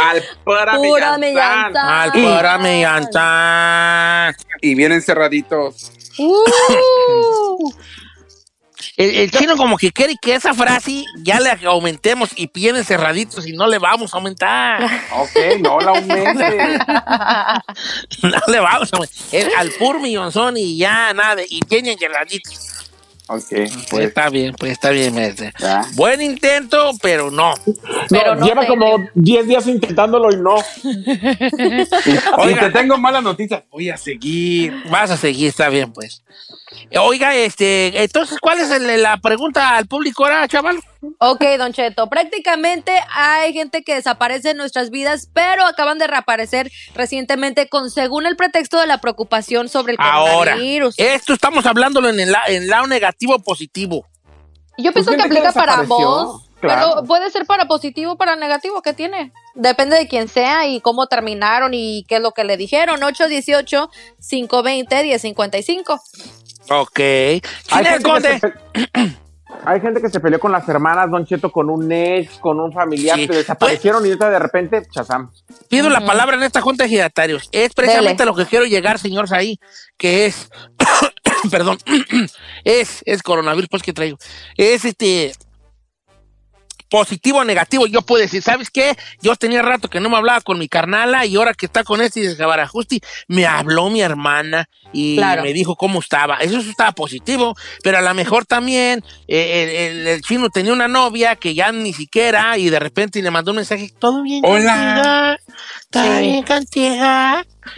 Al pura, Pura. Al pura millantán. Y bien encerraditos. Uh. El, el chino como que quiere que esa frase ya le aumentemos y vienen cerraditos y no le vamos a aumentar. Ok, no la aumente. No le vamos a aumentar. Es al pur millonzón y ya nada, y vienen cerraditos. Ok, Pues pues. está bien, pues está bien. este. Buen intento, pero no. Pero No, no lleva te- como 10 días intentándolo y no. Y te tengo malas noticias. Voy a seguir. Vas a seguir, está bien, pues. Oiga, este, entonces, ¿cuál es el- la pregunta al público ahora, chaval? Ok, Don Cheto, prácticamente hay gente que desaparece en nuestras vidas, pero acaban de reaparecer recientemente con, según el pretexto de la preocupación sobre el Ahora, coronavirus. esto estamos hablándolo en el en lado negativo positivo. Yo pienso Pues que gente que aplica para claro. pero puede ser para positivo o para negativo, ¿qué tiene? Depende de quién sea y cómo terminaron y qué es lo que le dijeron. 818-520-1055. Ok. Hay ¿Quién es conde? Hay gente que se peleó con las hermanas, Don Cheto, con un ex, con un familiar, Sí. que desaparecieron y ahorita de repente, chazam. Pido la palabra en esta junta de ejidatarios. Es precisamente Dele. lo que quiero llegar, señor ahí, que es, perdón, es, es coronavirus, pues que traigo. Es este positivo o negativo. Yo puedo decir, ¿sabes qué? Yo tenía rato que no me hablaba con mi carnala y ahora que está con este desgabarajusti, me habló mi hermana y Claro. me dijo cómo estaba. Eso estaba positivo, pero a lo mejor también eh, el, el- el chino tenía una novia que ya ni siquiera y de repente le mandó un mensaje, todo bien Hola. contigo? ¿Todo Sí. bien contigo?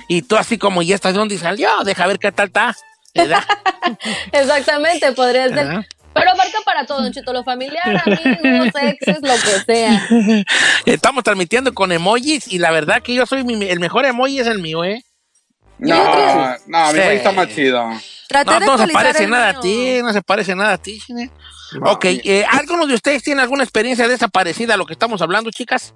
Y tú así como, ¿y esta de dónde salió? Deja ver qué tal está. Exactamente, podría ser. Pero abarca para todo, Don Cheto, lo familiar, amigos, exes, lo que sea. Estamos transmitiendo con emojis y la verdad que yo soy mi- el mejor emoji es el mío, ¿eh? No, no, mi Sí. país está más chido. Traté No, no se parece nada mío. a ti, no se parece nada a ti, Chine. No, ok, mi- eh, ¿alguno de ustedes tiene alguna experiencia desaparecida a lo que estamos hablando, chicas?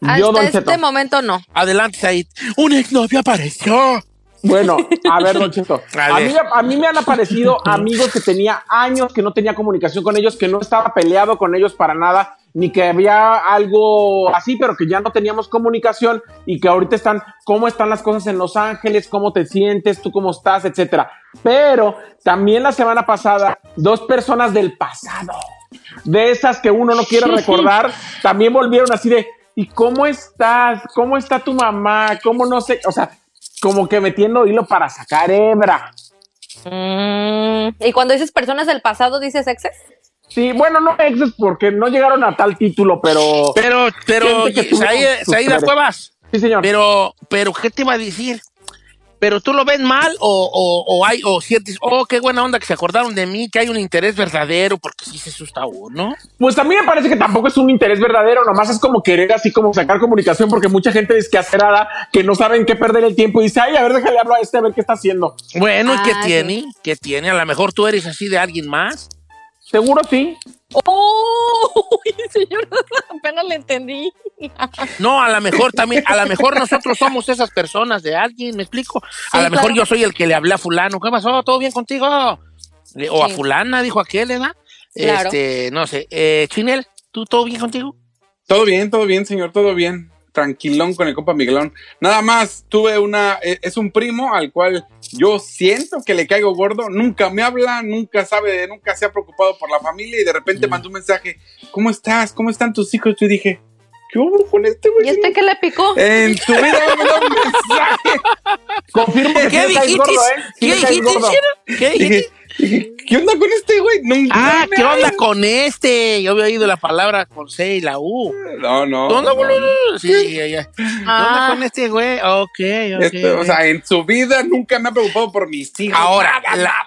Hasta Yo, este momento no. Adelante, Said. Un exnovio apareció. Bueno, a ver, Don Cheto. A mí, a mí me han aparecido amigos que tenía años que no tenía comunicación con ellos, que no estaba peleado con ellos para nada, ni que había algo así, pero que ya no teníamos comunicación y que ahorita están, cómo están las cosas en Los Ángeles, cómo te sientes, tú cómo estás, etcétera. Pero también la semana pasada, dos personas del pasado, de esas que uno no quiere recordar, también volvieron así de, ¿y cómo estás? ¿Cómo está tu mamá? ¿Cómo no sé? O sea, como que metiendo hilo para sacar hebra. Mm, y cuando dices personas del pasado, dices exes. Sí, bueno, no exes porque no llegaron a tal título, pero... Pero, pero, Gente que tuvo Said, sus Said las redes. Cuevas. Sí, señor. Pero, pero, ¿qué te iba a decir? Pero tú lo ves mal o, o, o hay, o sientes, oh, qué buena onda que se acordaron de mí, que hay un interés verdadero, porque sí se asusta uno. Pues a mí me parece que tampoco es un interés verdadero, nomás es como querer así como sacar comunicación, porque mucha gente desquacerada que no saben qué perder el tiempo y dice, ay, a ver, déjale hablar a este a ver qué está haciendo. Bueno, ¿y qué Ah, tiene? ¿Qué tiene? A lo mejor tú eres así de alguien más. Seguro sí. ¡Oh! Uy, señor, apenas le entendí. No, a lo mejor también, a lo mejor nosotros somos esas personas de alguien, ¿me explico? A Sí, lo mejor claro. yo soy el que le hablé a fulano, ¿qué pasó? ¿Todo bien contigo? Le- O a fulana, dijo aquel, ¿verdad? Claro. Este, no sé. Eh, Chinel, ¿tú todo bien contigo? Todo bien, todo bien, señor, todo bien. Tranquilón con el compa Miguelón. Nada más, tuve una. eh, Es un primo al cual yo siento que le caigo gordo. Nunca me habla, nunca sabe, nunca se ha preocupado por la familia y de repente mandó un mensaje: ¿Cómo estás? ¿Cómo están tus hijos? Yo dije: ¿Qué hubo con este güey? ¿Y este qué le picó? En su vida me mandó un mensaje. Confirmo que ¿Qué dijiste? gordo, ¿eh? Sí ¿Qué dijiste? ¿Qué dijiste? Dije, ¿Qué onda con este güey? Nunca Ah, ¿qué onda con este? Yo había oído la palabra con C y la U. No, no. ¿Qué onda, no. Sí, ya, ya. ¿Qué onda Ah. con este güey? Ok, ok. Este, o sea, en su vida nunca me ha preocupado por mis hijos. Ahora, Nada, la- nada.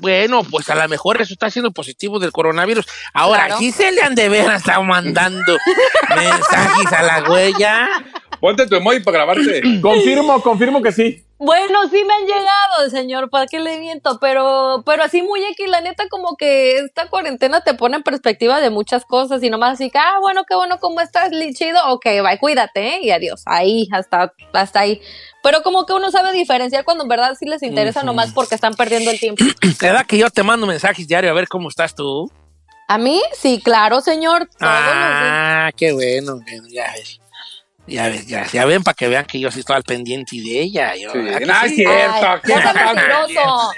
Bueno, pues a lo mejor eso está siendo positivo del coronavirus. Ahora, Claro. sí se le han de ver estado mandando mensajes a la huella. Ponte tu emoji para grabarte. Confirmo, confirmo que sí. Bueno, sí me han llegado, señor, ¿para qué le miento? Pero, pero así muy X, la neta, como que esta cuarentena te pone en perspectiva de muchas cosas y nomás así que, ah, bueno, qué bueno, ¿cómo estás? Chido, ok, bye, cuídate, ¿eh? Y adiós. Ahí, hasta, hasta ahí. Pero como que uno sabe diferenciar cuando en verdad sí les interesa nomás porque están perdiendo el tiempo. ¿Verdad que yo te mando mensajes diario a ver cómo estás tú? ¿A mí? Sí, claro, señor. Todos los días. Ah, qué bueno, bueno, ya ves. Ya ya, ya ven para que vean que yo sí estoy al pendiente de ella. Yo, Sí, ¿verdad que no, es cierto. Ay, mentiroso.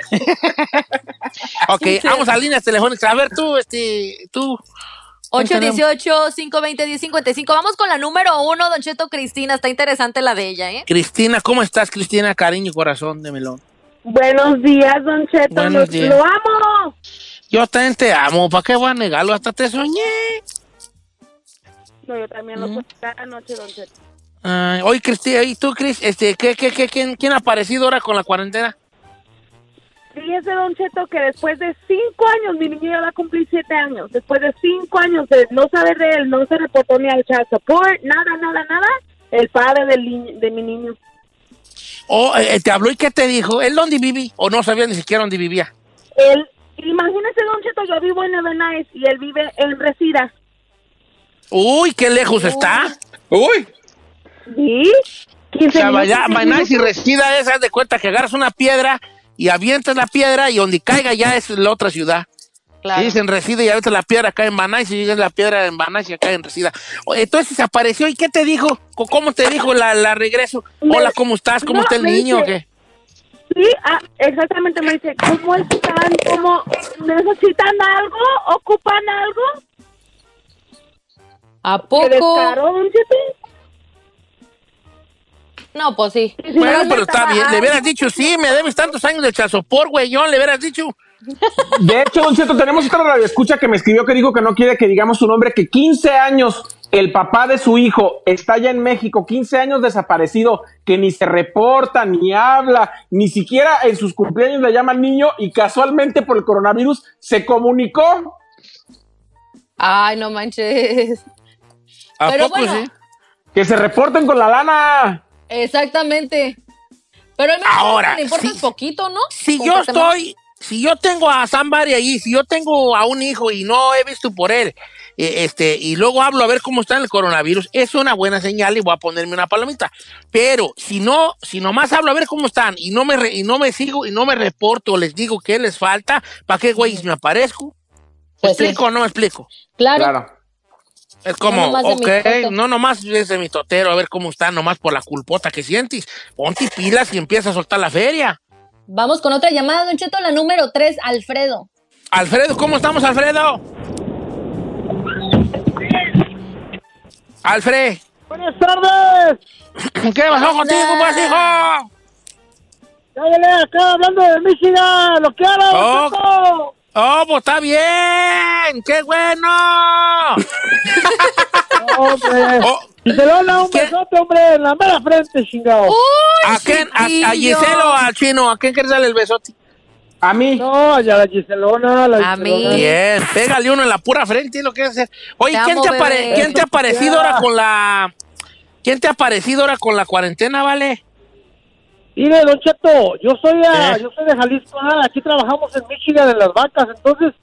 Ok, Sí, sí. vamos a líneas telefónicas. A ver, tú, este, tú. 818-520-1055. Vamos con la número uno, Don Cheto Cristina. Está interesante la de ella, ¿eh? Cristina, ¿cómo estás, Cristina? Cariño, corazón de melón. Buenos días, Don Cheto. Buenos lo, días. lo amo. Yo también te amo. ¿Para qué voy a negarlo? Hasta te soñé. No, yo también lo puse cada noche, Don Cheto. Ay, oye, Cristina, ¿y tú, Cris? Este, ¿qué, qué, qué, quién, quién ha aparecido ahora con la cuarentena? Fíjese, Don Cheto, que después de cinco años, mi niño ya va a cumplir siete años. Después de cinco años de no saber de él, no se reportó ni al child support, nada, nada, nada. El padre del de mi niño. ¿O eh, te habló y qué te dijo? ¿Él dónde vive? ¿O no sabía ni siquiera dónde vivía? Él, imagínese, Don Cheto, yo vivo en Ebenais y él vive en Resida. Uy, qué lejos está. Uy, ¿Sí? O 15 sea, minutos, vaya, 15 vaya, si resida es, haz de cuenta que agarras una piedra y avientas la piedra y donde caiga ya es la otra ciudad. Claro. Y dicen reside y avientas la piedra acá en Banay, si llegas la piedra en Banay y acá en resida. Entonces se apareció y ¿qué te dijo? ¿Cómo te dijo la, la regreso? Me- Hola, ¿cómo estás? ¿Cómo no, está el niño o dice- qué? Sí, ah, exactamente, me dice, ¿cómo están? ¿Cómo necesitan algo? ¿Ocupan algo? ¿A ¿Qué poco? No, pues sí. Bueno, pero está bien. Le hubieras dicho, sí, me debes tantos años de chasopor, güey. Yo le hubieras dicho. De hecho, Don Cheto, tenemos otra radioescucha que me escribió que dijo que no quiere que digamos su nombre, que 15 años el papá de su hijo está ya en México, 15 años desaparecido, que ni se reporta, ni habla, ni siquiera en sus cumpleaños le llaman niño y casualmente por el coronavirus se comunicó. Ay, no manches. ¿A Pero poco bueno. sí? Que se reporten con la lana. Exactamente. Pero al menos Ahora, importa sí. poquito, ¿no? Si yo estoy, si yo tengo a Somebody allí, si yo tengo a un hijo y no he visto por él, eh, este, y luego hablo a ver cómo está el coronavirus, es una buena señal y voy a ponerme una palomita. Pero si no, si nomás hablo a ver cómo están y no me, re- y no me sigo y no me reporto, les digo qué les falta, ¿para qué güey me aparezco? ¿Me Pues sí. explico o no me explico? Claro. Claro. Es como, de ok, no nomás es de mi totero, a ver cómo está, nomás por la culpota que sientes. Ponte pilas y empieza a soltar la feria. Vamos con otra llamada, Don Cheto, la número 3, Alfredo. Alfredo, ¿cómo estamos, Alfredo? Alfred, Buenas tardes. ¿qué pasó contigo, pues, hijo? Cállale acá hablando de Michigan. Lo que haga, Oh. Oh, pues está bien, qué bueno. Hombre. Oh, Giselona, un ¿Qué? besote, hombre, en la mera frente, chingado. ¿A quién? A, a. Giselo o al chino? ¿A quién quieres darle el besote? A mí. No, ya la Giselona, la A mí. Bien, pégale uno en la pura frente, es lo que hacer. Oye, Te ¿quién amo, te, apare- bebé. ¿quién te ha parecido ahora con la... ¿Quién te ha parecido ahora con la cuarentena, vale? Mire, Don Cheto, yo soy, ah, ¿Eh? yo soy de Jalisco, ah, aquí trabajamos en Michigan en las vacas, entonces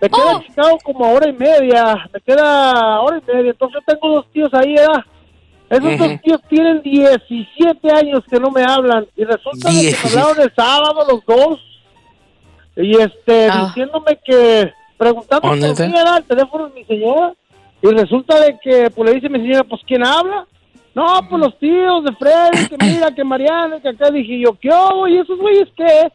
Me queda Oh. en Chicago como hora y media. Me queda hora y media. Entonces yo tengo dos tíos ahí, ¿verdad? Esos dos tíos tienen 17 años que no me hablan. Y resulta de que me 17. hablaron el sábado los dos. Y este, Ah. diciéndome que, preguntando ¿Dónde por mí, era el teléfono de mi señora. Y resulta de que, pues le dice mi señora, pues ¿quién habla? No, pues los tíos de Freddy, que mira, que Mariana, que acá dije yo, ¿qué hago? ¿Y esos güeyes qué?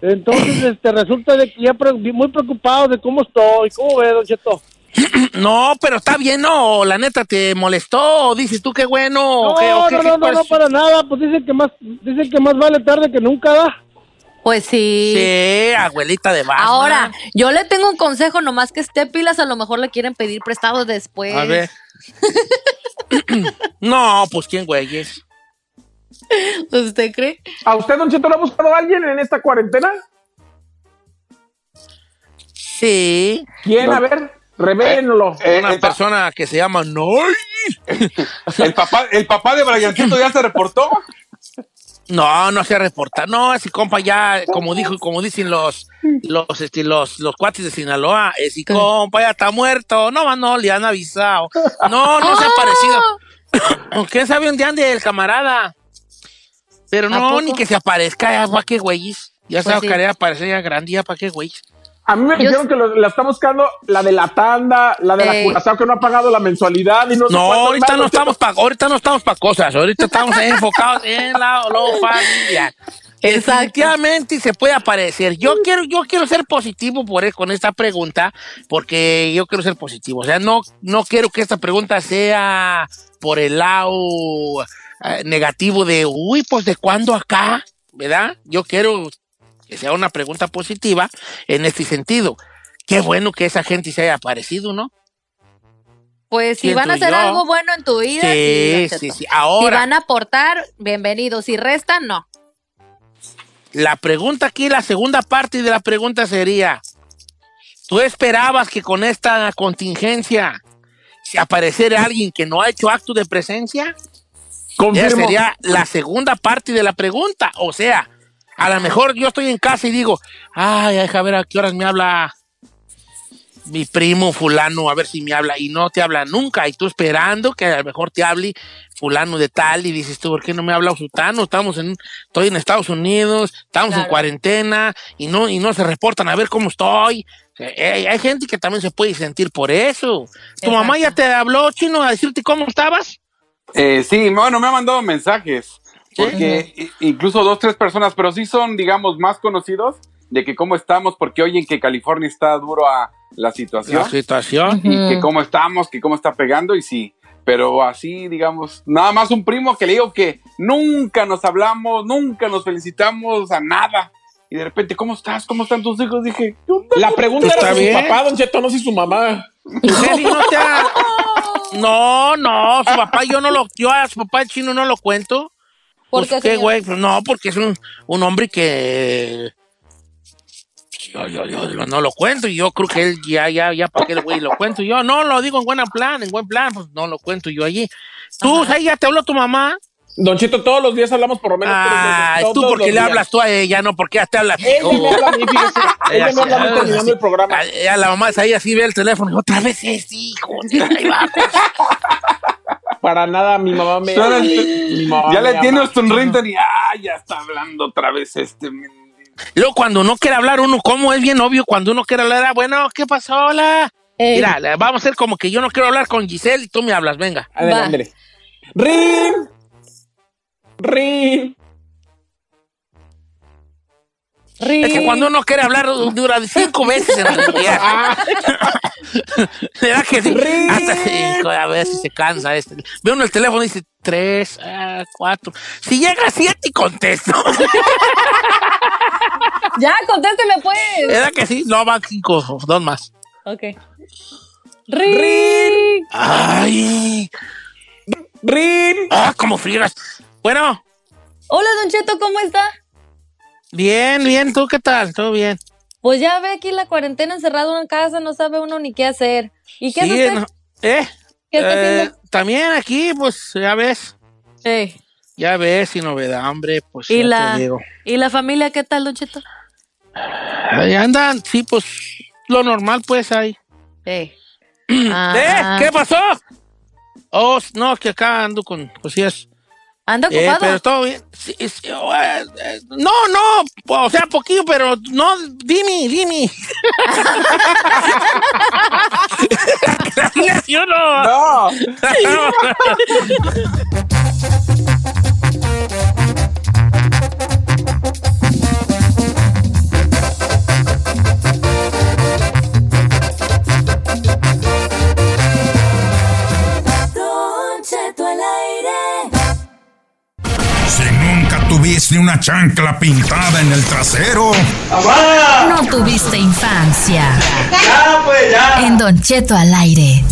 Entonces, este, resulta de que ya pre- muy preocupado de cómo estoy. ¿Cómo ve, Don Cheto? No, pero está bien, ¿no? La neta te molestó. Dices tú qué bueno. No, o qué- o qué- no, qué no, no, no, para nada. Pues dicen que más, dicen que más vale tarde que nunca da. Pues sí. Sí, abuelita de Batman. Ahora, yo le tengo un consejo, nomás que esté pilas, a lo mejor le quieren pedir prestado después. A ver. no, pues quién güeyes. ¿Usted cree? ¿A usted, Don Cheto, lo ha buscado alguien en esta cuarentena? Sí. ¿Quién? No. A ver, revélenlo. Eh, Una el, pa- persona que se llama Noy. el papá, el papá de Briancito ya se reportó. No, no se reporta. No, ese compa ya, como dijo, como dicen los, los, este, los, los cuates de Sinaloa, ese compa ya está muerto. No, no, le han avisado. No, no se ha aparecido. ¿Quién sabe dónde ande el camarada? Pero ¿A no, ni que se aparezca, ya, ¿para qué güeyes? Ya Pues se sí. quería aparecer ya grande, ya, ¿para qué güeyes? A mí me Yo- dijeron que lo- la está buscando la de la tanda, la de la Ey. Curazao que no ha pagado la mensualidad y no No, ahorita más, no estamos para ahorita no estamos para cosas, ahorita estamos enfocados en la lo familiar. Exacto. Definitivamente se puede aparecer. Yo quiero, yo quiero ser positivo por e- con esta pregunta, porque yo quiero ser positivo. O sea, no, no quiero que esta pregunta sea por el lado eh, negativo de, uy, pues de cuándo acá, ¿verdad? Yo quiero que sea una pregunta positiva en este sentido. Qué bueno que esa gente se haya aparecido, ¿no? Pues si van a hacer yo. algo bueno en tu vida, sí, Sí, sí, sí. Si Ahora, van a aportar, bienvenidos. Si restan, no. la pregunta aquí, la segunda parte de la pregunta sería, ¿tú esperabas que con esta contingencia se apareciera alguien que no ha hecho acto de presencia? Esa Confirmo. sería la segunda parte de la pregunta. O sea, a lo mejor yo estoy en casa y digo, ay, deja ver a qué horas me habla mi primo fulano, a ver si me habla. Y no te habla nunca. Y tú esperando que a lo mejor te hable fulano de tal. Y dices tú, ¿por qué no me habla Sutano? Estamos en, estoy en Estados Unidos, estamos en cuarentena y no, y no se reportan a ver cómo estoy. Eh, Hay, hay gente que también se puede sentir por eso. ¿Tu mamá ya te habló, chino, a decirte cómo estabas? Eh, sí, bueno, me ha mandado mensajes. Porque incluso dos, tres personas, pero sí son, digamos, más conocidos de que cómo estamos, porque oyen que California está duro a la situación. La situación. y que cómo estamos, que cómo está pegando y sí. Pero así, digamos, nada más un primo que le digo que nunca nos hablamos, nunca nos felicitamos a nada. Y de repente, ¿cómo estás? ¿Cómo están tus hijos? Dije. La pregunta era si su papá, Don Cheto, no si su mamá. No, no, su papá yo no lo, yo a su papá el chino no lo cuento. ¿Por Pues, qué, qué güey, Pues, no, porque es un, un hombre que yo, yo, yo no lo cuento y yo creo que él ya, ya, ya, ¿para qué el güey lo cuento yo? No, lo digo en buen plan, en buen plan, pues no lo cuento yo allí. ¿Tú, ahí ya te habló tu mamá? Don Cheto, todos los días hablamos por lo menos todos tú porque le días. hablas tú a ella, no porque ella te habla. Ella me habla a fíjese. Ella habla a mí terminando el programa. Ya la mamá es ahí así ve el teléfono y otra vez es hijo. ahí va, pues. Para nada, mi mamá me. Mi mamá ya me le tiene ama. hasta un ringtone y ah, ya está hablando otra vez este. mendigo". Luego, cuando no quiere hablar uno, ¿cómo es bien obvio? Cuando uno quiere hablar, ah, bueno, ¿qué pasó? Hola. Ey. Mira, vamos a hacer como que yo no quiero hablar con Giselle y tú me hablas, venga. Ándale. ¡Rin! ¡Rin! Es que cuando uno quiere hablar dura cinco veces en el día. Ah, ¿Verdad que sí? Rin. Hasta cinco, a ver si se cansa este. Ve uno el teléfono y dice tres, ah, cuatro. Si llega a siete y contesto. Ya, contésteme pues. ¿Verdad que sí? No, van cinco, dos más. Ok. Ring. Ay, ¡Rin! ah, como friegas. Bueno, Hola, Don Cheto, ¿cómo está? Bien, bien, ¿tú qué tal? ¿Todo bien? Pues ya ve aquí la cuarentena encerrado en casa, no sabe uno ni qué hacer. ¿Y qué Sí, hace usted? no- ¿Eh? ¿Qué está Eh, haciendo? También aquí, pues, ya ves, Ey. ya ves, sin novedad, hombre, pues, ¿Y ya la, te digo. ¿Y la familia qué tal, Don Cheto? Ahí andan, sí, pues, lo normal, pues, ahí. Eh. ¿Eh? ¿Qué pasó? Oh, no, que acá ando con cosillas. Anda Eh, ocupado. pero todo bien. Sí, sí, no, no, o sea, poquillo, pero no, dime, dime. ¿Sí o no? No. tuviste una chancla pintada en el trasero, No tuviste infancia. En Don Cheto al aire.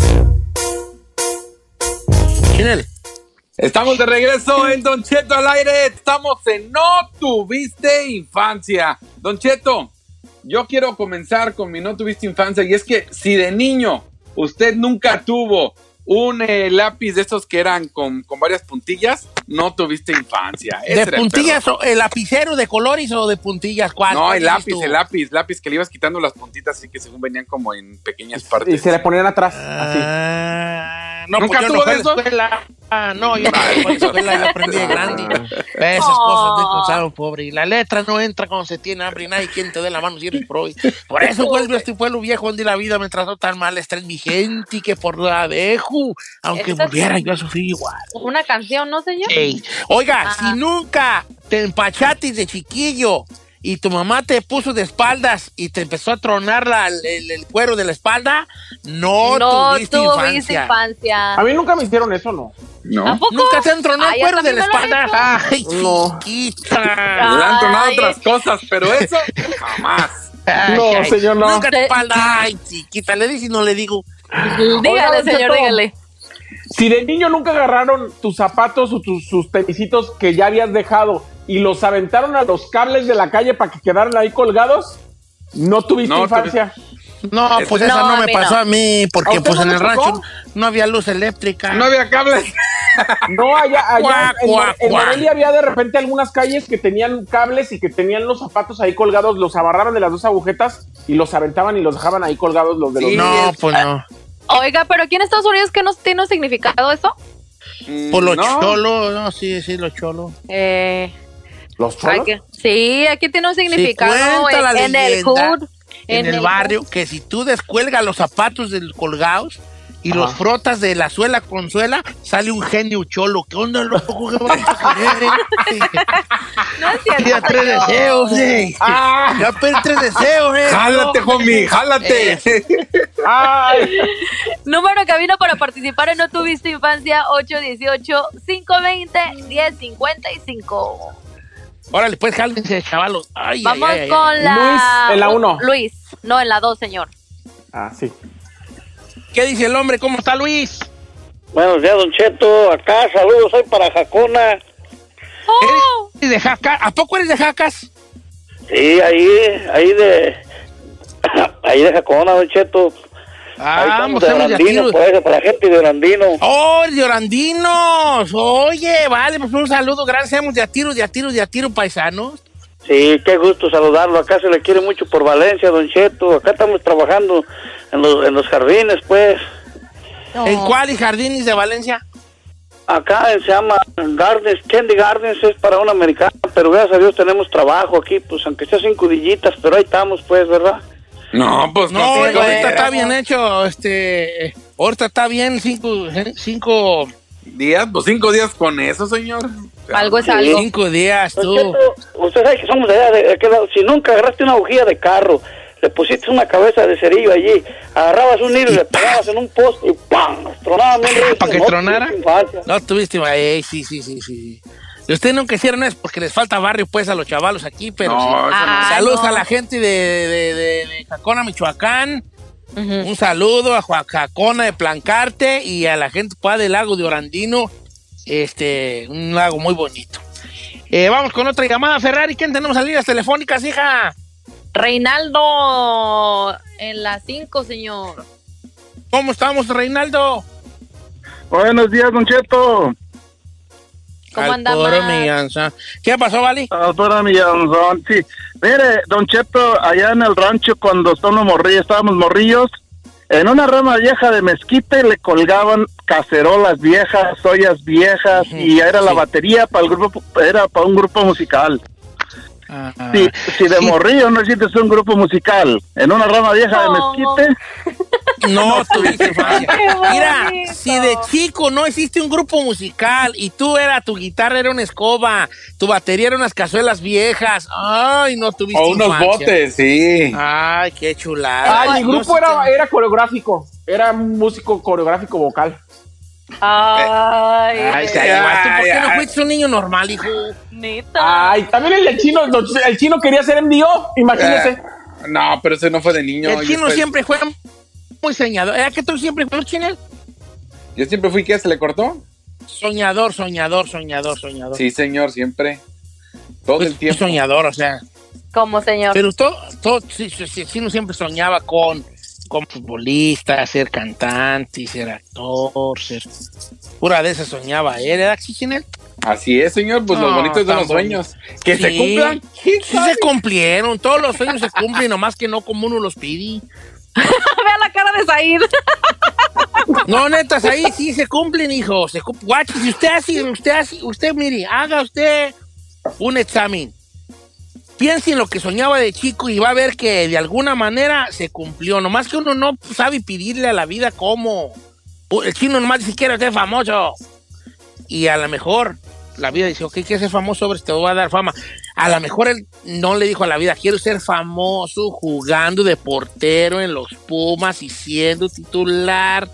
Estamos de regreso en Don Cheto al aire. Estamos en No Tuviste Infancia. Don Cheto, yo quiero comenzar con mi No Tuviste Infancia. Y es que si de niño usted nunca tuvo un eh, lápiz de estos que eran con, con varias puntillas, no tuviste infancia. Ese ¿De el puntillas el lapicero de colores o de puntillas? ¿Cuál? No, ¿Cuál el lápiz, tú? el lápiz, lápiz que le ibas quitando las puntitas así que según venían como en pequeñas partes. Y se le ponían atrás, así. No, ¿Nunca pues yo tuvo no fui a de la eso? escuela. Ah, no, yo no fui a la escuela, yo aprendí de grande. Esas Oh. cosas de pensado, pobre. Y la letra no entra cuando se tiene hambre y nadie quien te dé la mano si eres pro. Por eso vuelve a este pueblo viejo donde la vida me trató tan mal. Está en mi gente y que por la dejo. Aunque Esa- volviera yo a sufrir igual. Una canción, ¿no, señor? Ey. Oiga, Ajá. si nunca te empachatis de chiquillo y tu mamá te puso de espaldas y te empezó a tronar la- el, el cuero de la espalda, no, no tuviste infancia. infancia. A mí nunca me hicieron eso, ¿no. ¿A No. poco? ¿Nunca te han tronado el Ay, cuero de la espalda? Ay, No. chiquita. Le han tronado Ay. otras cosas, pero eso jamás. Ay, No, ay, señor, no. Nunca te espalda. Ay, chiquita, le dices y no le digo. Dígale, Oiga, señor, dígale. Si de niño nunca agarraron tus zapatos o tus, sus tenisitos que ya habías dejado y los aventaron a los cables de la calle para que quedaran ahí colgados, no tuviste No, infancia. No, pues esa No, no, a me pasó no. a mí, ¿A porque pues no en el tocó? rancho no había luz eléctrica. No había cables. No, allá, allá Cuac, en, cuac, en. Morelia había de repente algunas calles que tenían cables y que tenían los zapatos ahí colgados, los abarraban de las dos agujetas y los aventaban y los dejaban ahí colgados los de los Sí. No, pues no. Oiga, pero aquí en Estados Unidos, ¿qué nos tiene un significado eso? Por los No. cholos, no, sí, sí, los cholos. Eh, los cholos. sí, aquí tiene un significado cuenta la en, en el leyenda hood. En, el, barrio, que si tú descuelgas los zapatos del colgados y los frotas de la suela con suela, sale un genio cholo. ¿Qué onda, loco? ¿Qué vas a querer? No es cierto. Ya tres deseos, eh. ¡Ah! Ya pedí tres deseos, eh. Jálate, homie, jálate. ¡Ay! Número cabina para participar en No Tuviste Infancia 818-520-1055. Órale, pues, jálense, chavalos. Ay, Vamos ay, ay. con la... Luis, en la uno. Luis, no, en la 2, señor. Ah, sí. ¿Qué dice el hombre? ¿Cómo está Luis? Buenos días, Don Cheto. Acá, saludos, soy para Jacona. ¡Oh! ¿Eres de Jacas? ¿A poco eres de Jacas? Sí, ahí, ahí de. Ahí de Jacona, Don Cheto. Ah, pues de estamos de Orandino, pues, para la gente de Orandino. ¡Oh, de Orandinos! Oye, vale, pues un saludo, gracias, seamos de a tiro, de a tiro, de a tiro, paisanos. Sí, qué gusto saludarlo. Acá se le quiere mucho por Valencia, Don Cheto. Acá estamos trabajando en los, en los jardines, pues. ¿En cuál jardines de Valencia? Acá se llama Gardens, Candy Gardens, es para una americana, pero gracias a Dios tenemos trabajo aquí, pues aunque sea cinco dillitas, pero ahí estamos, pues, ¿verdad? No, pues No, no. ahorita ahorita está bien hecho, este, eh, ahorita está bien, cinco, eh, cinco, días, pues cinco días con eso, señor. Algo es algo. cinco días, Don tú. Cheto, usted sabe que somos de allá, de lado. Si nunca agarraste una bujía de carro, le pusiste una cabeza de cerillo allí, agarrabas un hilo y le pegabas en un poste y ¡pam! Tronaba bien. ¿Para que No, tronara? No tuviste, eh, sí, sí, sí, sí. Y ustedes nunca hicieron eso porque les falta barrio, pues, a los chavalos aquí, pero No, sí. Ah, Saludos no. a la gente de, de, de- de Jacona, Michoacán. Un saludo a Juan Jacona de Plancarte y a la gente pues, del lago de Orandino. Este, un lago muy bonito. Eh, vamos con otra llamada, Ferrari. ¿Quién tenemos en líneas telefónicas, hija? Reinaldo en la 5, señor. ¿Cómo estamos, Reinaldo? Buenos días, Don Cheto. ¿Cómo Al anda, puro Max? millanzón. ¿Qué pasó, Vali? Millanzón, sí. Mire, Don Cheto, allá en el rancho cuando estábamos morrillos, estábamos morrillos, en una rama vieja de mezquite le colgaban cacerolas viejas, ollas viejas y era la batería para el grupo, era para un grupo musical. Ah, Si, si de morrillo no hiciste un grupo musical en una rama vieja de mezquite, No, tuviste infancia. Qué Mira, si de chico no hiciste un grupo musical y tú era, tu guitarra era una escoba, tu batería era unas cazuelas viejas, ay, no tuviste O unos infancia. botes, sí. Ay, qué chulada. Ah, mi No, grupo era, era coreográfico. Era músico coreográfico vocal. Ay, Ay, qué te ayudaste. ¿Por qué ay, no ay. fuiste un niño normal, hijo? bonita. Ay, también el, chino, el chino quería ser MDO, imagínese. Eh, no, pero ese no fue de niño. El yo chino fue- siempre fue muy soñador. ¿Era que tú siempre fuiste chinel? Yo siempre fui que se le cortó. Soñador, soñador, soñador, soñador. Sí, señor, siempre. Todo Pues, el tiempo. soñador, o sea. Como señor. Pero todo, todo sí, sí, sí, siempre soñaba con, con futbolista, ser cantante, ser actor, ser... Pura de esas soñaba él, ¿era así, Chinel? Así es, señor. Pues los No, bonitos son los sueños. Que se cumplan. Sí se cumplieron, todos los sueños se cumplen, nomás que no como uno los pide. Vea la cara de Said. No, netas, ahí sí se cumplen, hijo. Se cum- Guache, si usted hace, usted hace, usted mire, haga usted un examen. Piense en lo que soñaba de chico y va a ver que de alguna manera se cumplió. Nomás que uno no sabe pedirle a la vida cómo. El chino nomás dice, quiero ser famoso. Y a lo mejor la vida dice, ok, ¿quieres ser famoso? Sobre te voy a dar fama. A lo mejor él no le dijo a la vida, quiero ser famoso jugando de portero en los Pumas y siendo titular.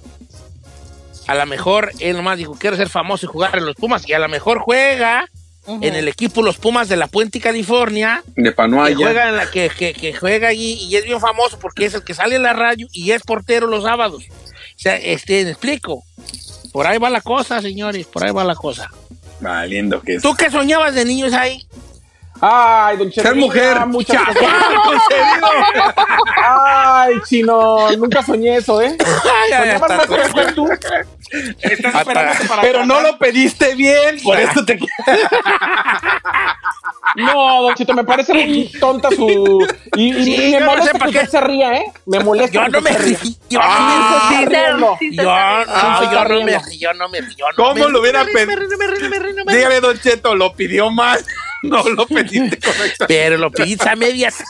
A lo mejor él nomás dijo, quiero ser famoso y jugar en los Pumas. Y a lo mejor juega en el equipo Los Pumas de la Puente, California. De Que Panuaya. juega, en la, que, que- que juega allí y es bien famoso porque es el que sale en la radio y es portero los sábados. O sea, este, me explico. Por ahí va la cosa, señores, por ahí va la cosa. Valiendo que es. ¿Tú qué soñabas de niños ahí? Ay, don Cheto. Ser mujer. muchas concedido. Ay, chino, nunca soñé eso, ¿eh? Ay, más que tú. Estás para Pero no lo pediste bien. Por eso te. No, don Cheto, me parece muy tonta su... Y, y- Sí, y me yo no molesta sé que usted se ría, ¿eh? Me molesta Yo no me usted se ría. rí. Yo, Ah, no, riendo. yo no me riendo. rí, yo no me rí, yo no ¿Cómo lo hubiera pedido? Dígame, Don Cheto, lo pidió mal. No lo pediste correcto. Pero lo pediste a medias.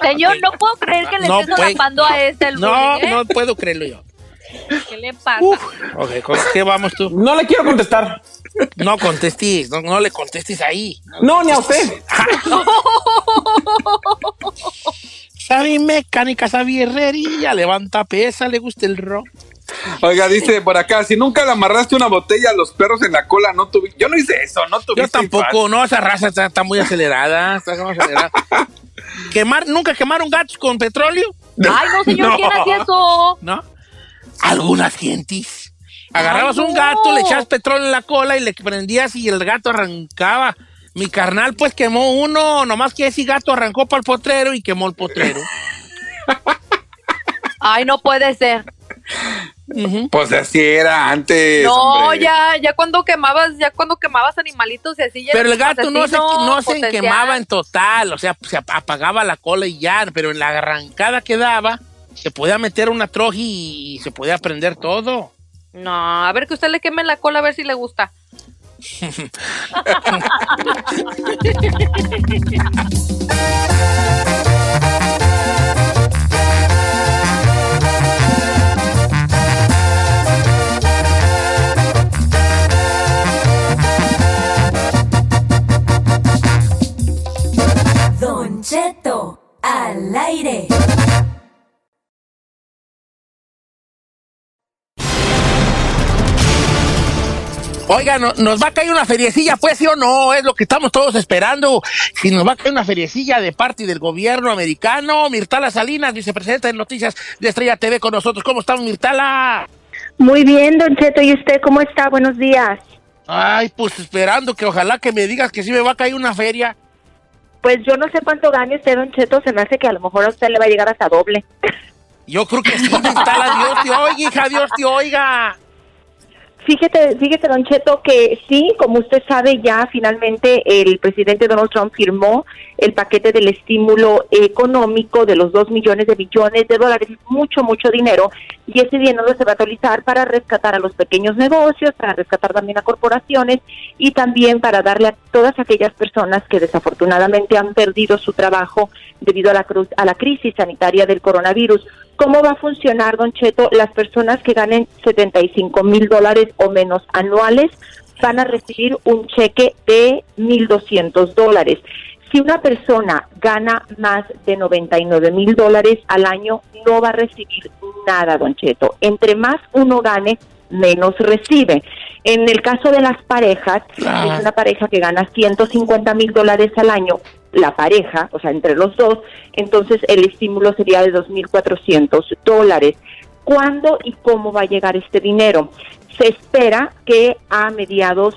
Señor, no puedo creer que le No estés a este el No, bullying, ¿eh? no puedo creerlo yo. ¿Qué le pasa? Ok, ¿con qué vamos tú? No le quiero contestar. No contestes, no, no le contestes ahí. No, ni a usted. Sabe mecánica, sabe herrería, levanta pesa, le gusta el rock. Oiga, dice por acá, si nunca le amarraste una botella a los perros en la cola, no tuviste. Yo no hice eso, no tuviste. Yo tampoco, no, esa raza está, está muy acelerada, está muy acelerada. Quemar, ¿Nunca quemaron gatos con petróleo? Ay, no, señor, No. ¿quién hacía eso? ¿No? Algunas gentes. Agarrabas Ay, un no. gato, le echabas petróleo en la cola y le prendías y el gato arrancaba. Mi carnal pues quemó uno, nomás que ese gato arrancó para el potrero y quemó el potrero. Ay, no puede ser. Pues así era antes. No, hombre. ya, ya cuando quemabas, ya cuando quemabas animalitos y así. ya Pero el gato no se, quemaba en total, o sea, se ap- apagaba la cola y ya, pero en la arrancada que daba, se podía meter una troji y se podía prender todo. No, a ver que usted le queme la cola a ver si le gusta. Oiga, no- nos va a caer una feriecilla, pues sí o no, es lo que estamos todos esperando. Si nos va a caer una feriecilla de parte del gobierno americano, Mirtala Salinas, vicepresidenta de Noticias de Estrella TV con nosotros. ¿Cómo estamos, Mirtala? Muy bien, Don Cheto. ¿Y usted cómo está? Buenos días. Ay, pues esperando que ojalá que me digas que sí me va a caer una feria. Pues yo no sé cuánto gane usted, Don Cheto. Se me hace que a lo mejor a usted le va a llegar hasta doble. Yo creo que sí, Mirtala, Dios te oiga, hija, Dios te oiga. Fíjate, fíjate, Don Cheto, que sí, como usted sabe, ya finalmente el presidente Donald Trump firmó el paquete del estímulo económico de los dos millones de billones de dólares, mucho, mucho dinero, y ese dinero se va a utilizar para rescatar a los pequeños negocios, para rescatar también a corporaciones y también para darle a todas aquellas personas que desafortunadamente han perdido su trabajo debido a la, cruz, a la crisis sanitaria del coronavirus. ¿Cómo va a funcionar, don Cheto? Las personas que ganen 75 mil dólares o menos anuales van a recibir un cheque de 1.200 dólares. Si una persona gana más de 99 mil dólares al año, no va a recibir nada, don Cheto. Entre más uno gane, menos recibe. En el caso de las parejas, es una pareja que gana 150 mil dólares al año, la pareja, o sea, entre los dos, entonces el estímulo sería de 2.400 dólares. ¿Cuándo y cómo va a llegar este dinero? Se espera que a mediados,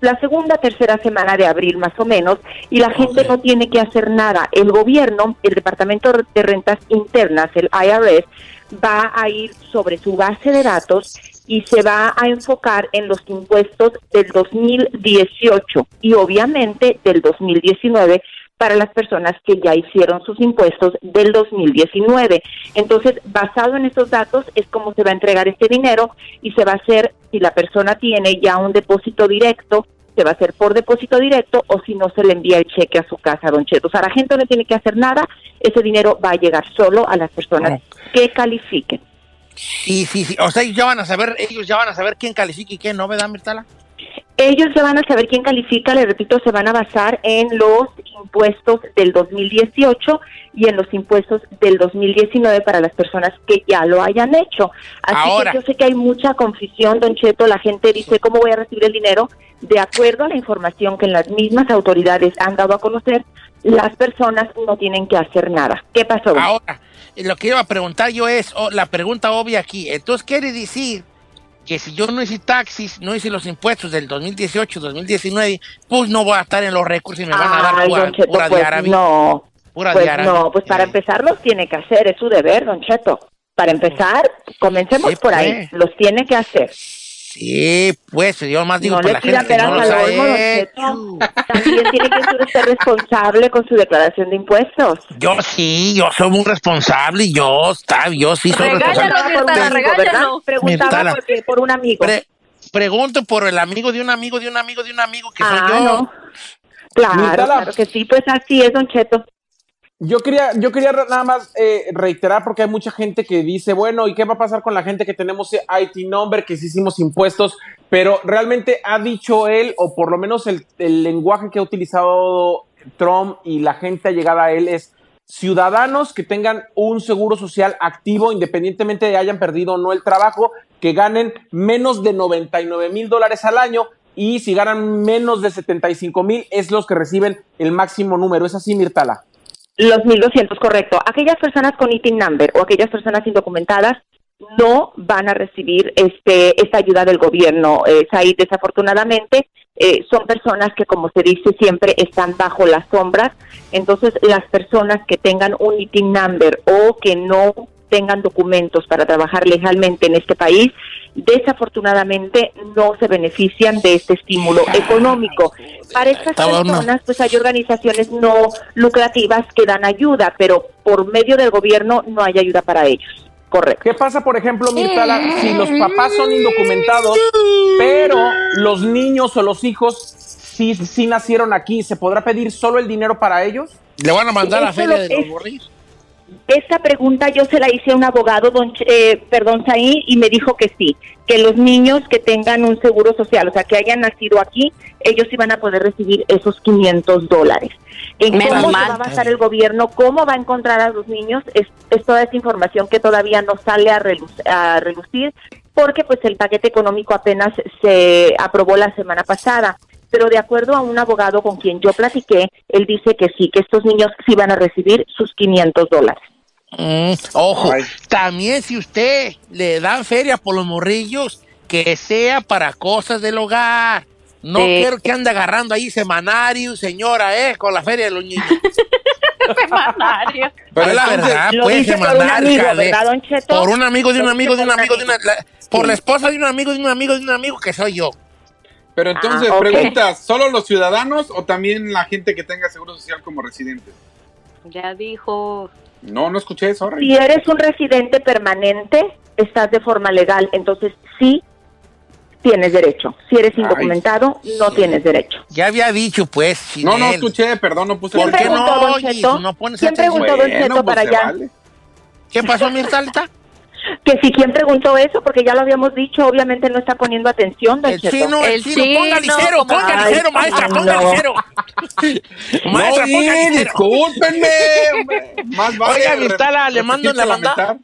la segunda, tercera semana de abril más o menos, y la gente no tiene que hacer nada. El gobierno, el Departamento de Rentas Internas, el IRS, va a ir sobre su base de datos y se va a enfocar en los impuestos del 2018 y obviamente del 2019 para las personas que ya hicieron sus impuestos del 2019. Entonces, basado en esos datos es como se va a entregar este dinero y se va a hacer, si la persona tiene ya un depósito directo, se va a hacer por depósito directo o si no se le envía el cheque a su casa, don Cheto. O sea, la gente no tiene que hacer nada, ese dinero va a llegar solo a las personas que califiquen. Sí, sí, sí. O sea, ellos ya van a saber, ellos ya van a saber quién califica y quién no, ¿verdad, Mirtala? Ellos ya van a saber quién califica, le repito, se van a basar en los impuestos del 2018 y en los impuestos del 2019 para las personas que ya lo hayan hecho. Así Ahora. que yo sé que hay mucha confusión, don Cheto, la gente dice, ¿cómo voy a recibir el dinero? De acuerdo a la información que las mismas autoridades han dado a conocer, las personas no tienen que hacer nada. ¿Qué pasó? Ahora, lo que iba a preguntar yo es, oh, la pregunta obvia aquí, entonces quiere decir que si yo no hice taxis, no hice los impuestos del 2018, 2019, pues no voy a estar en los récords y me van a dar Ay, pura, Cheto, pura pues de árabe. no. Pura Pues no, pues para empezar los tiene que hacer, es su deber, don Cheto. Para empezar, comencemos Sí, por pues. ahí, los tiene que hacer. Sí, pues yo más digo no le la gente que no los ha hecho. También tiene que ser responsable con su declaración de impuestos. Yo sí, yo soy muy responsable y yo, está, yo sí soy responsable. Un amigo, ¿verdad? Preguntaba Mirtala. porque- por un amigo. Pre- pregunto por el amigo de un amigo de un amigo de un amigo que soy Ah, yo. no. Claro, Mirtala. claro que sí, pues así es, don Cheto. Yo quería, yo quería nada más eh, reiterar porque hay mucha gente que dice, bueno, ¿y qué va a pasar con la gente que tenemos IT number, que sí hicimos impuestos? Pero realmente ha dicho él, o por lo menos el, el lenguaje que ha utilizado Trump y la gente llegada a él es ciudadanos que tengan un seguro social activo, independientemente de hayan perdido o no el trabajo, que ganen menos de 99 mil dólares al año y si ganan menos de 75 mil es los que reciben el máximo número. ¿Es así, Mirtala? Los 1200, correcto. Aquellas personas con ITIN number o aquellas personas indocumentadas no van a recibir este esta ayuda del gobierno. Eh, Said, desafortunadamente, eh, son personas que, como se dice siempre, están bajo las sombras. Entonces, las personas que tengan un ITIN number o que no tengan documentos para trabajar legalmente en este país, desafortunadamente no se benefician de este estímulo económico. Para estas personas, pues hay organizaciones no lucrativas que dan ayuda, pero por medio del gobierno no hay ayuda para ellos. Correcto. ¿Qué pasa, por ejemplo, Mirtala, si los papás son indocumentados, pero los niños o los hijos sí, sí nacieron aquí? ¿Se podrá pedir solo el dinero para ellos? Le van a mandar a feria de los es-. Esta pregunta yo se la hice a un abogado, don, eh, perdón, Saí, y me dijo que sí, que los niños que tengan un seguro social, o sea, que hayan nacido aquí, ellos iban a poder recibir esos 500 dólares. ¿En Menos cómo mal. se va a basar el gobierno? ¿Cómo va a encontrar a los niños? Es, es toda esa información que todavía no sale a, relu- a relucir, porque pues el paquete económico apenas se aprobó la semana pasada. Pero de acuerdo a un abogado con quien yo platiqué, él dice que sí, que estos niños sí van a recibir sus 500 dólares. Mm, ojo, también si usted le dan feria por los morrillos, que sea para cosas del hogar. No quiero que ande agarrando ahí semanarios, señora, eh, con la feria de los niños. semanario. Pero la verdad, Lo puede dice por un amigo, Cade, ¿verdad, Don Cheto? Por un amigo de un amigo de un amigo de una, la- por Sí. la esposa de un amigo de un amigo de un amigo que soy yo. Pero entonces, Ah, ok. pregunta, ¿solo los ciudadanos o también la gente que tenga seguro social como residente? Ya dijo. No, no escuché eso. Si eres un residente permanente, estás de forma legal, entonces sí tienes derecho. Si eres indocumentado, no tienes derecho. Ya había dicho, pues. No, no escuché, perdón, no puse ¿Quién ¿Por qué preguntó, no Don oyes? Cheto? No pones ¿Quién atención. preguntó, Don Cheto, para se allá? vale. ¿Qué pasó, Mirtalita? Que si quién preguntó eso, porque ya lo habíamos dicho, obviamente no está poniendo atención, Don El Cheto. chino, el, El chino, ponga chino, como- ponga Ay, licero, maestra, no. ponga licero. maestra, no, ponga discúlpenme. Más vale Oiga, Mirtala, le mando la manda- lamentar.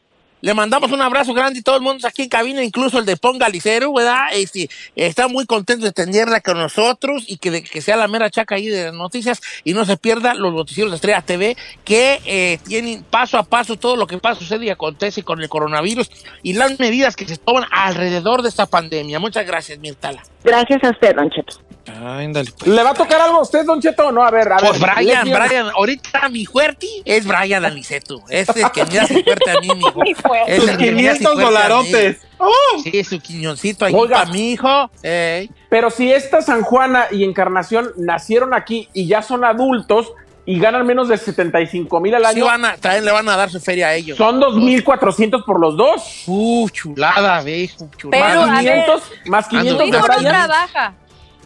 Le mandamos un abrazo grande y todo el mundo aquí en cabina, incluso el de Ponga Licero, ¿verdad? Este, está muy contento de tenerla con nosotros y que, de- que sea la mera chaca ahí de las noticias y no se pierda los noticieros de Estrella TV que eh, tienen paso a paso todo lo que pasa, sucede y acontece con el coronavirus y las medidas que se toman alrededor de esta pandemia. Muchas gracias, Mirtala. Gracias a usted, Don. Ándale, pues. ¿Le va a tocar algo a usted, Don Cheto, no? A ver, a Pues ver. Brian, Leslie- Brian, ahorita mi fuerte es Brian Aniceto. Es el que me hace fuerte a mí, mijo. Es Sus el que me hace 500 fuerte a mí. dolarotes. Sí, su quiñoncito ahí Oiga. para mi hijo. Ey. Pero si esta San Juana y Encarnación nacieron aquí y ya son adultos y ganan menos de 75 mil al Sí año, van a, también le van a dar su feria a ellos. son 2.400 por los dos. Uh, chulada, viejo, Pero, chulada. a Más ver, 500, más Ando 500 Tu de hijo no Brian. trabaja.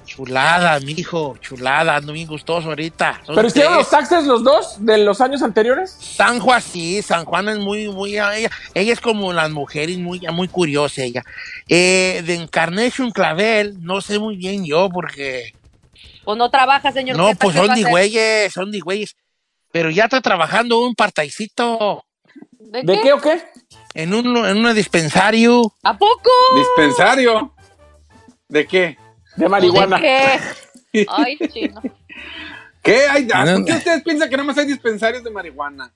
Chulada, mi hijo, chulada, ando bien gustoso ahorita. Son ¿Pero hicieron los taxes los dos de los años anteriores? San Juan, sí, San Juan es muy, muy, ella, ella es como las mujeres, muy, muy curiosa ella. Eh, de Encarnation Clavel, no sé muy bien yo, porque, Pues no trabaja, señor. no, ¿qué pues son de güeyes, son de güeyes. Pero ya está trabajando un partaicito ¿De, ¿De qué o qué? en un, en un dispensario. ¿A poco? Dispensario. ¿De qué? De marihuana. ¿De qué? Ay, chino. ¿Qué hay? No, ¿Por qué ustedes piensan que nada más hay dispensarios de marihuana?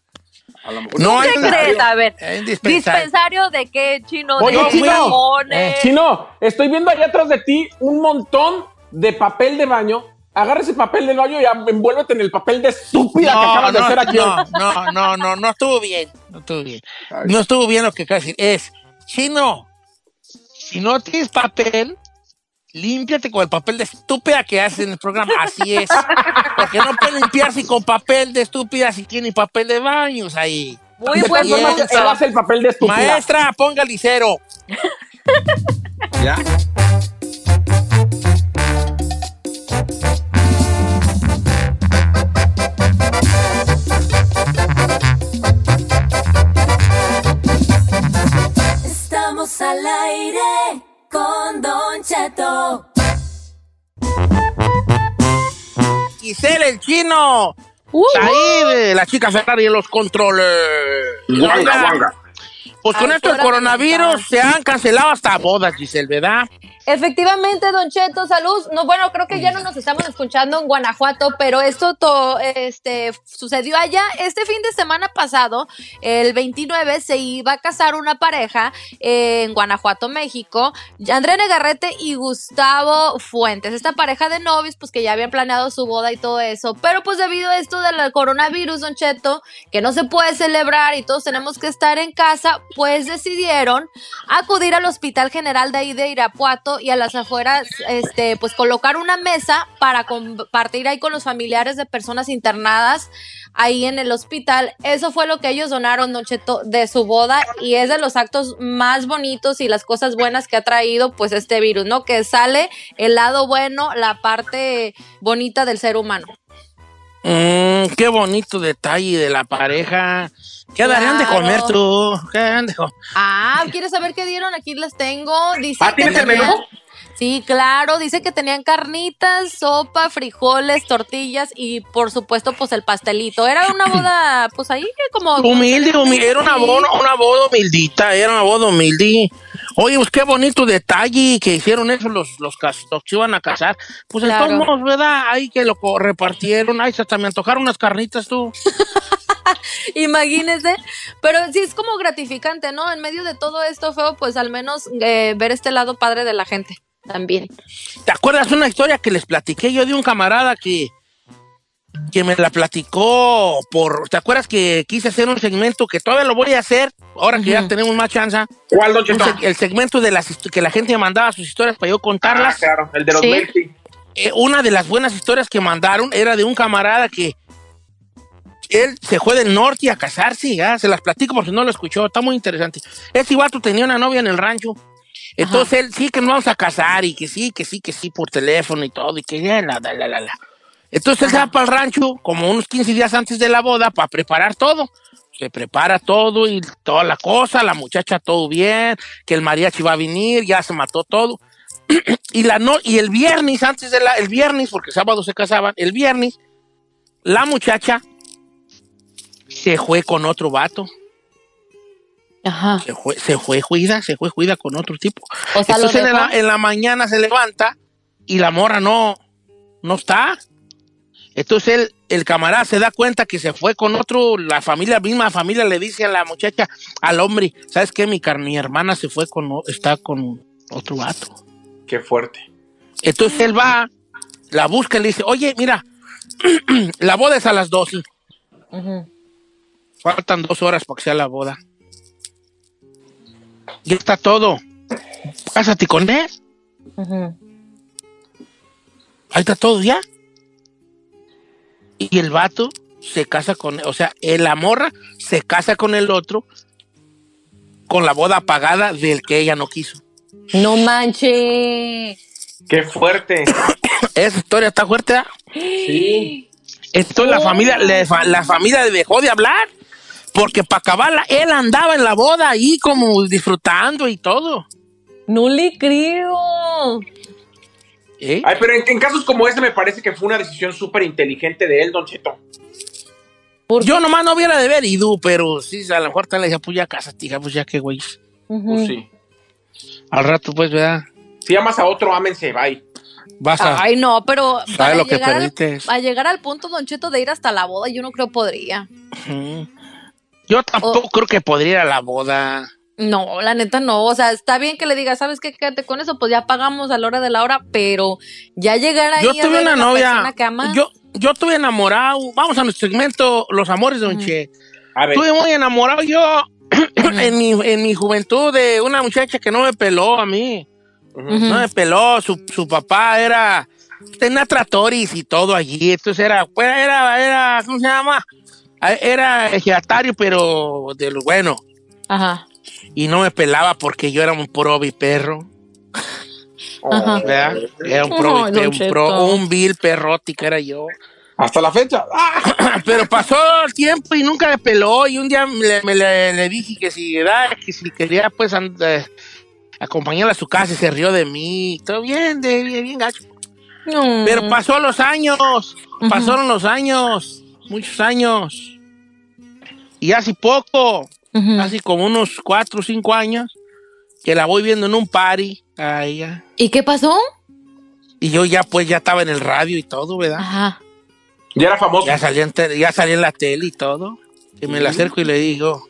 A lo mejor No, ¿Qué hay crees? A ver. Dispensario. ¿Dispensario de qué, chino? Oye, ¿De chino. jamones? Eh, Chino, estoy viendo allá atrás de ti un montón de papel de baño. Agarra ese papel de baño y envuélvete en el papel de estúpida que acabas de hacer aquí. no, no, no, no, no estuvo bien. No estuvo bien. No estuvo bien lo que acabas de decir. Es, chino, si no tienes papel, límpiate con el papel de estúpida que haces en el programa. Así es. Porque no puede limpiarse con papel de estúpida si tiene papel de baños ahí. Muy buen él hace el papel de estúpida. Maestra, ponga licero. ¿Ya? Estamos al aire con Don Cheto. Giselle, el chino. Uh, Ahí la chica Ferrari en los controles. Guanga, guanga. Pues con esto del coronavirus se han cancelado hasta bodas, Giselle, ¿verdad? Efectivamente, Don Cheto, salud. No, bueno, creo que ya no nos estamos escuchando en Guanajuato, pero esto to- este, sucedió allá. Este fin de semana pasado, el 29, se iba a casar una pareja en Guanajuato, México. André Negarrete y Gustavo Fuentes. Esta pareja de novios, pues que ya habían planeado su boda y todo eso. Pero pues debido a esto del coronavirus, Don Cheto, que no se puede celebrar y todos tenemos que estar en casa, pues decidieron acudir al Hospital General de ahí de Irapuato y a las afueras, este, pues colocar una mesa para compartir ahí con los familiares de personas internadas ahí en el hospital. Eso fue lo que ellos donaron, Don Cheto, de su boda y es de los actos más bonitos y las cosas buenas que ha traído pues este virus, ¿no? Que sale el lado bueno, la parte bonita del ser humano. Mm, qué bonito detalle de la pareja. ¿Qué darían de comer tú? ¿Qué darían de comer? Ah, ¿quieres saber qué dieron? Aquí les tengo. Dice Ah, que ¿tienes el tenían- menú? Sí, claro, dice que tenían carnitas, sopa, frijoles, tortillas y por supuesto pues el pastelito. Era una boda pues ahí que como... Humilde, humilde. Era una boda, una boda humildita, era una boda humilde. Oye, pues qué bonito detalle que hicieron eso los, los, los que iban a casar. Pues Claro. modos, ¿verdad? Ahí que lo repartieron. Ay, hasta me antojaron unas carnitas tú. Imagínense, pero sí es como gratificante, ¿no? En medio de todo esto feo, pues al menos eh, ver este lado padre de la gente también. ¿Te acuerdas una historia que les platiqué yo de un camarada que que me la platicó por... ¿Te acuerdas que quise hacer un segmento que todavía lo voy a hacer, ahora que ya tenemos más chance? ¿Cuál, Don seg- El segmento de las que la gente me mandaba sus historias para yo contarlas. Ah, claro, el de los Sí. Eh, una de las buenas historias que mandaron era de un camarada que él se fue del norte a casarse, ya se las platico por si no lo escuchó, está muy interesante. Este vato tenía una novia en el rancho, entonces él sí que nos vamos a casar y que sí, que sí, que sí, por teléfono y todo, y que ya, la, la, la, la, la. Entonces él se va para el rancho como unos 15 días antes de la boda para preparar todo. Se prepara todo y toda la cosa, la muchacha todo bien, que el mariachi va a venir, ya se mató todo. y la no, y el viernes, antes de la, el viernes, porque sábado se casaban, el viernes, la muchacha se fue con otro vato. Ajá. Se fue, se fue juida, se fue juida con otro tipo. O sea, lo Entonces en la, en la mañana se levanta y la morra no, no está. Entonces él, el camarada se da cuenta que se fue con otro, la familia, misma familia le dice a la muchacha, al hombre, ¿sabes qué? Mi, car- mi hermana se fue con, está con otro vato. Qué fuerte. Entonces él va, la busca y le dice, oye, mira, la boda es a las 12. Faltan dos horas para que sea la boda. Ya está todo. Cásate con él. Ahí está todo ya. Y el vato se casa con, o sea, la morra se casa con el otro con la boda pagada del que ella no quiso. No manches. Qué fuerte. Esa historia está fuerte. ¿ah? Sí. Entonces la familia, fa- la familia le dejó de hablar. Porque para acabarla, él andaba en la boda ahí como disfrutando y todo. No le creo. ¿Eh? Ay, pero en, en casos como este me parece que fue una decisión súper inteligente de él, Don Cheto. Yo nomás no hubiera de ver ido, pero sí, a lo mejor te le decía, pues ya cásate, hija, pues ya qué güey. Pues sí. Al rato, pues, ¿verdad? Si amas a otro, ámense, bye. Vas a... Ay, no, pero ¿Sabes para lo que al, a llegar al punto, Don Cheto, de ir hasta la boda, yo no creo podría. Yo tampoco creo que podría ir a la boda. No, la neta no. O sea, está bien que le digas, ¿sabes qué? Quédate con eso, pues ya pagamos a la hora de la hora, pero ya llegar ahí Yo a tuve ver una a la novia. persona que amas, Yo, yo estuve enamorado. Vamos a nuestro segmento Los Amores de Don Che. A ver. Estuve muy enamorado yo en, mi, en mi juventud de una muchacha que no me peló a mí. No me peló. Su, su papá era. Tenía tratoris y todo allí. Entonces era. pues, era, era ¿Cómo se llama? Era ejidatario, pero de lo bueno. Ajá. Y no me pelaba porque yo era un pro perro. Ajá. ¿Verdad? Era un pro, Don un, pro un vil perroti que era yo. Hasta la fecha. Pero pasó el tiempo y nunca me peló. Y un día le, me le, le dije que si, que si quería pues and- eh, acompañarla a su casa y se rió de mí. Todo bien, de, bien, bien gacho. No. Pero pasó los años. Pasaron los años. Muchos años. Y hace poco, hace como unos cuatro o cinco años, que la voy viendo en un party. a ella. ¿Y qué pasó? Y yo ya pues ya estaba en el radio y todo, ¿verdad? Ajá. Ya era famoso. Ya salía en, ya salía en la tele y todo. Y me la acerco y le digo,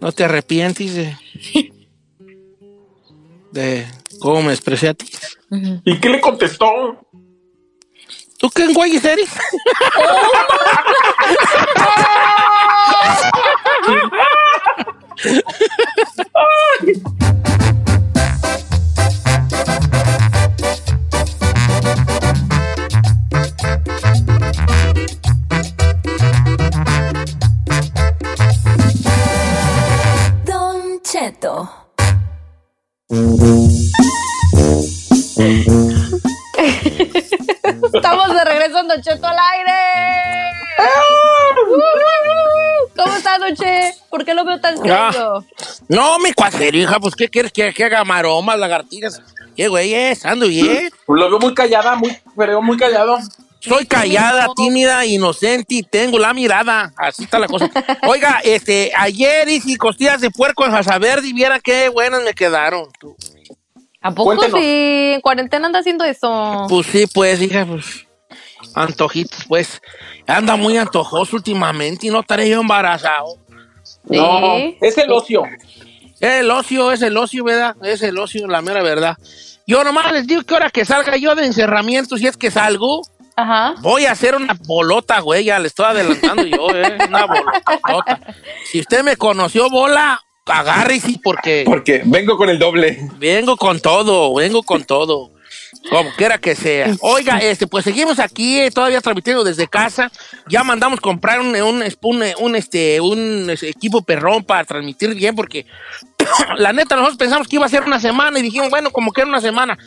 ¿no te arrepientes de, de cómo me expresé a ti? ¿Y qué le contestó? ¿Tú qué güey eres? Don Cheto. Estamos de regreso en Don Cheto al aire. ¿Cómo estás, Don Che? ¿Por qué lo veo tan Ah. serio? No, mi cuatero, hija, pues ¿qué quieres que, que haga maromas, lagartijas? ¿Qué güey es? ¿Ando bien? Lo veo muy callada, muy, pero muy callado. Soy callada, tímida, inocente y tengo la mirada. Así está la cosa. Oiga, este, ayer hice costillas de puerco en verde y viera qué buenas me quedaron. ¿A poco Cuéntenos. sí? En cuarentena anda haciendo eso. Pues sí, pues, hija, pues. Antojitos, pues. Anda muy antojoso últimamente y no estaré yo embarazado. No, es el ocio. Es el ocio, es el ocio, ¿verdad? Es el ocio, la mera verdad. Yo nomás les digo que ahora que salga yo de encerramiento, si es que salgo, Ajá. Voy a hacer una bolota, güey, ya le estoy adelantando yo, ¿eh? Una bolota. Si usted me conoció, bola, agárrese porque... Porque vengo con el doble. Vengo con todo, vengo con todo. Como quiera que sea. Oiga, este, pues seguimos aquí, eh, todavía transmitiendo desde casa. Ya mandamos comprar un, un, un, este, un equipo perrón para transmitir bien, porque la neta, nosotros pensamos que iba a ser una semana y dijimos, bueno, como que era una semana.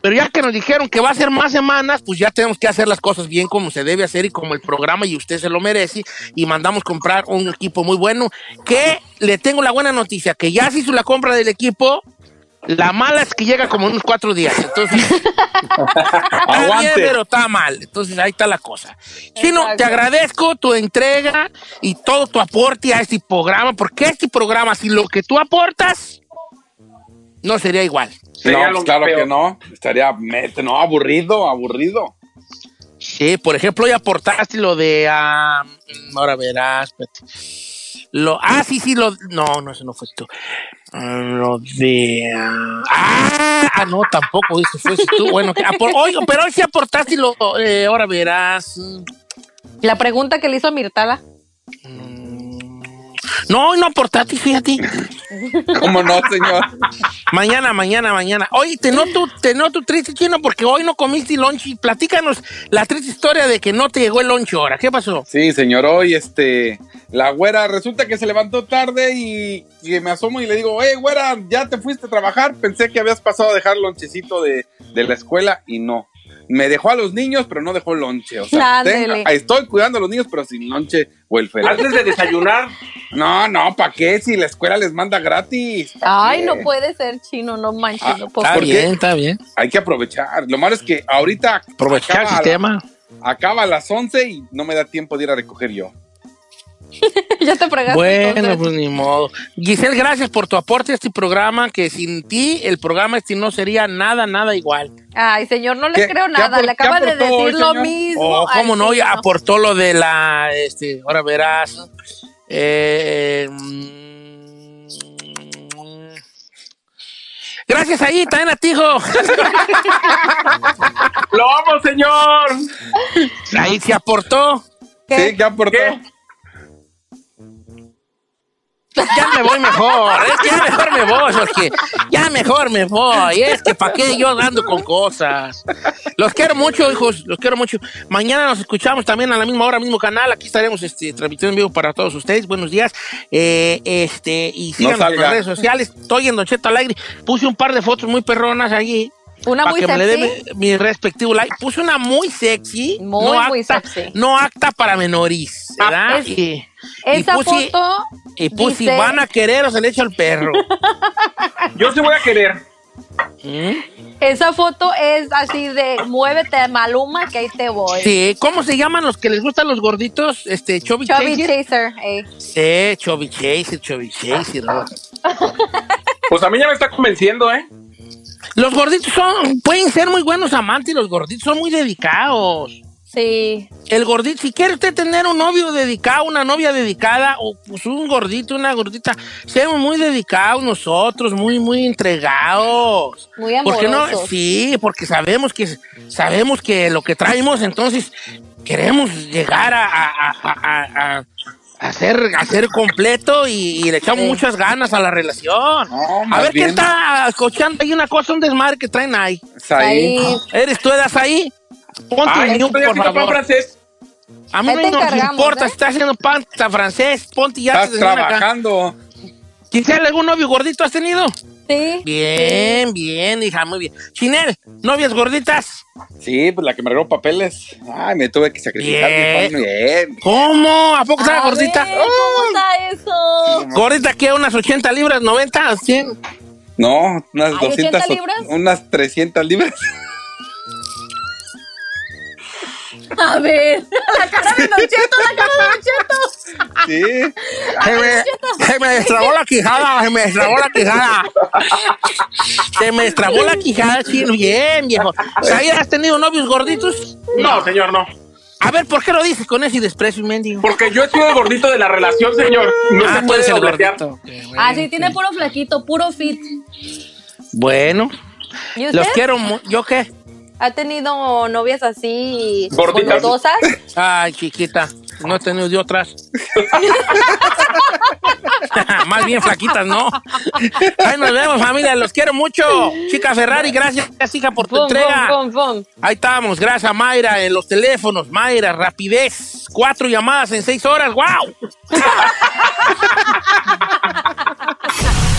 Pero ya que nos dijeron que va a ser más semanas, pues ya tenemos que hacer las cosas bien como se debe hacer y como el programa y usted se lo merece. Y mandamos comprar un equipo muy bueno. Que le tengo la buena noticia, que ya se hizo la compra del equipo. La mala es que llega como en unos cuatro días. Entonces, está bien, pero está mal. Entonces ahí está la cosa. Chino, te agradezco tu entrega y todo tu aporte a este programa, porque este programa, si lo que tú aportas, no sería igual. No, claro que no. Estaría, mete, no, aburrido, aburrido. Sí, por ejemplo, hoy aportaste lo de. ah, ahora verás, espérate. Lo, ah, sí, sí, lo. No, no, eso no fue tú. Lo de. Ah, ah, no, tampoco, eso fue tú. Bueno, que hoy, pero hoy sí aportaste lo. eh, ahora verás. La pregunta que le hizo a Mirtala. No, hoy no aportaste, fíjate. ¿Cómo no, señor? Mañana, mañana, mañana. Oye, te noto, te noto triste, chino, porque hoy no comiste lunch. Platícanos la triste historia de que no te llegó el lunch ahora. ¿Qué pasó? Sí, señor, hoy este, la güera resulta que se levantó tarde y, y me asomo y le digo, oye, güera, ¿ya te fuiste a trabajar? Pensé que habías pasado a dejar el lonchecito de, de la escuela y no. Me dejó a los niños, pero no dejó lonche. O sea, estoy cuidando a los niños, pero sin lonche o el feliz. Antes de desayunar. No, no, ¿para qué? Si la escuela les manda gratis. ¿pa' Ay, qué? no puede ser chino, no manches, Ah, no está bien, está bien. Hay que aprovechar. Lo malo es que ahorita. Aprovechar el acaba a la- sistema. acaba a las 11 y no me da tiempo de ir a recoger yo. ya te fregaste. Bueno, entonces. pues ni modo. Giselle, gracias por tu aporte a este programa, que sin ti el programa este no sería nada, nada igual. Ay, señor, no le ¿Qué- creo qué nada. Le qué acaba de hoy, decir lo mismo. Oh, cómo no, ya aportó lo de la, este, ahora verás. Eh, mm, gracias ahí, también a ti, hijo. ¡Lo amo, señor! Ahí se aportó. Sí, ¿qué aportó? Ya me voy mejor, es que ya mejor me voy, porque ya mejor me voy, es que para qué yo ando con cosas. Los quiero mucho, hijos, los quiero mucho. Mañana nos escuchamos también a la misma hora, mismo canal, aquí estaremos este, transmitiendo en vivo para todos ustedes. Buenos días. Eh, este, y síganos en las redes sociales, estoy en Don Cheto al aire. Puse un par de fotos muy perronas allí. Una para muy que me le dé sexy. mi, mi respectivo like. Puse una muy sexy. Muy, no muy apta, sexy. No acta para menores, ¿verdad? es- y, y Esa puse- foto. y pues si dice- van a querer o se le echa el perro. Yo sí voy a querer. Esa foto es así de muévete, Maluma, que ahí te voy. Sí, ¿cómo se llaman los que les gustan los gorditos? Este, Chubby, Chubby Chaser. Chaser. ey. Sí, Chubby Chaser, Chubby Chaser. Pues a mí ya me está convenciendo, ¿eh? Los gorditos son, pueden ser muy buenos amantes, los gorditos son muy dedicados. Sí. El gordito, si quiere usted tener un novio dedicado, una novia dedicada, o pues un gordito, una gordita, seamos muy dedicados nosotros, muy, muy entregados. Muy Porque no, amorosos. sí, porque sabemos que sabemos que lo que traemos, entonces queremos llegar a, a, a, a- a ser completo y, y le echamos Sí. muchas ganas a la relación. a ver qué está escuchando. Hay una cosa, un desmadre que traen ahí. Ahí. Ahí. ¿Eres tú, edas ahí? Ponte Ay, un por pan favor. francés. A mí no nos importa ¿eh? si estás haciendo panta francés, ponte ya. Estás desmana acá. trabajando. Giselle, ¿algún novio gordito has tenido? Sí. Bien, bien, hija, muy bien. Chinel, ¿novias gorditas? Sí, pues la que me regaló papeles. Ay, me tuve que sacrificar. Bien. Bien. bien. ¿Cómo? ¿A poco estaba gordita? ver, ¿Cómo está eso? ¿Gordita qué? ¿Unas 80 libras, 90, 100? No, unas ¿Hay 200. 80 o- libras? Unas 300 libras. A ver, la cara de Don Cheto, la cara de Don Cheto. Sí. Se me, se me destrabó la quijada, se me destrabó la quijada. Se me destrabó la quijada, sí, bien, viejo. ¿Sabías has tenido novios gorditos? No, señor, no. A ver, ¿por qué lo dices con ese desprecio, mendigo? Porque yo he sido el gordito de la relación, señor. No Ah, se puede dobletear. gordito. Bueno. Ah, sí, tiene puro flaquito, puro fit. Bueno, ¿Y usted? los quiero ¿Yo qué? ¿Ha tenido novias así Gorditas. gordosas? Ay, chiquita, no he tenido de otras. Más bien flaquitas, ¿no? Ahí nos vemos, familia. Los quiero mucho. Chica Ferrari, gracias, hija, por tu Fum, entrega. fum, fum, fum. Ahí estamos, gracias a Mayra en los teléfonos. Mayra, rapidez. Cuatro llamadas en seis horas, ¡wow!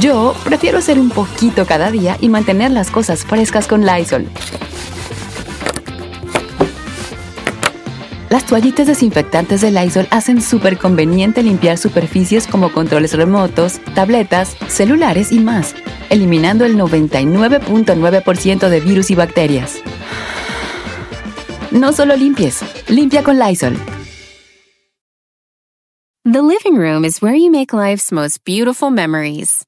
Yo prefiero hacer un poquito cada día y mantener las cosas frescas con Lysol. Las toallitas desinfectantes de Lysol hacen súper conveniente limpiar superficies como controles remotos, tabletas, celulares y más, eliminando el 99.9% de virus y bacterias. No solo limpies, limpia con Lysol. The living room is where you make life's most beautiful memories.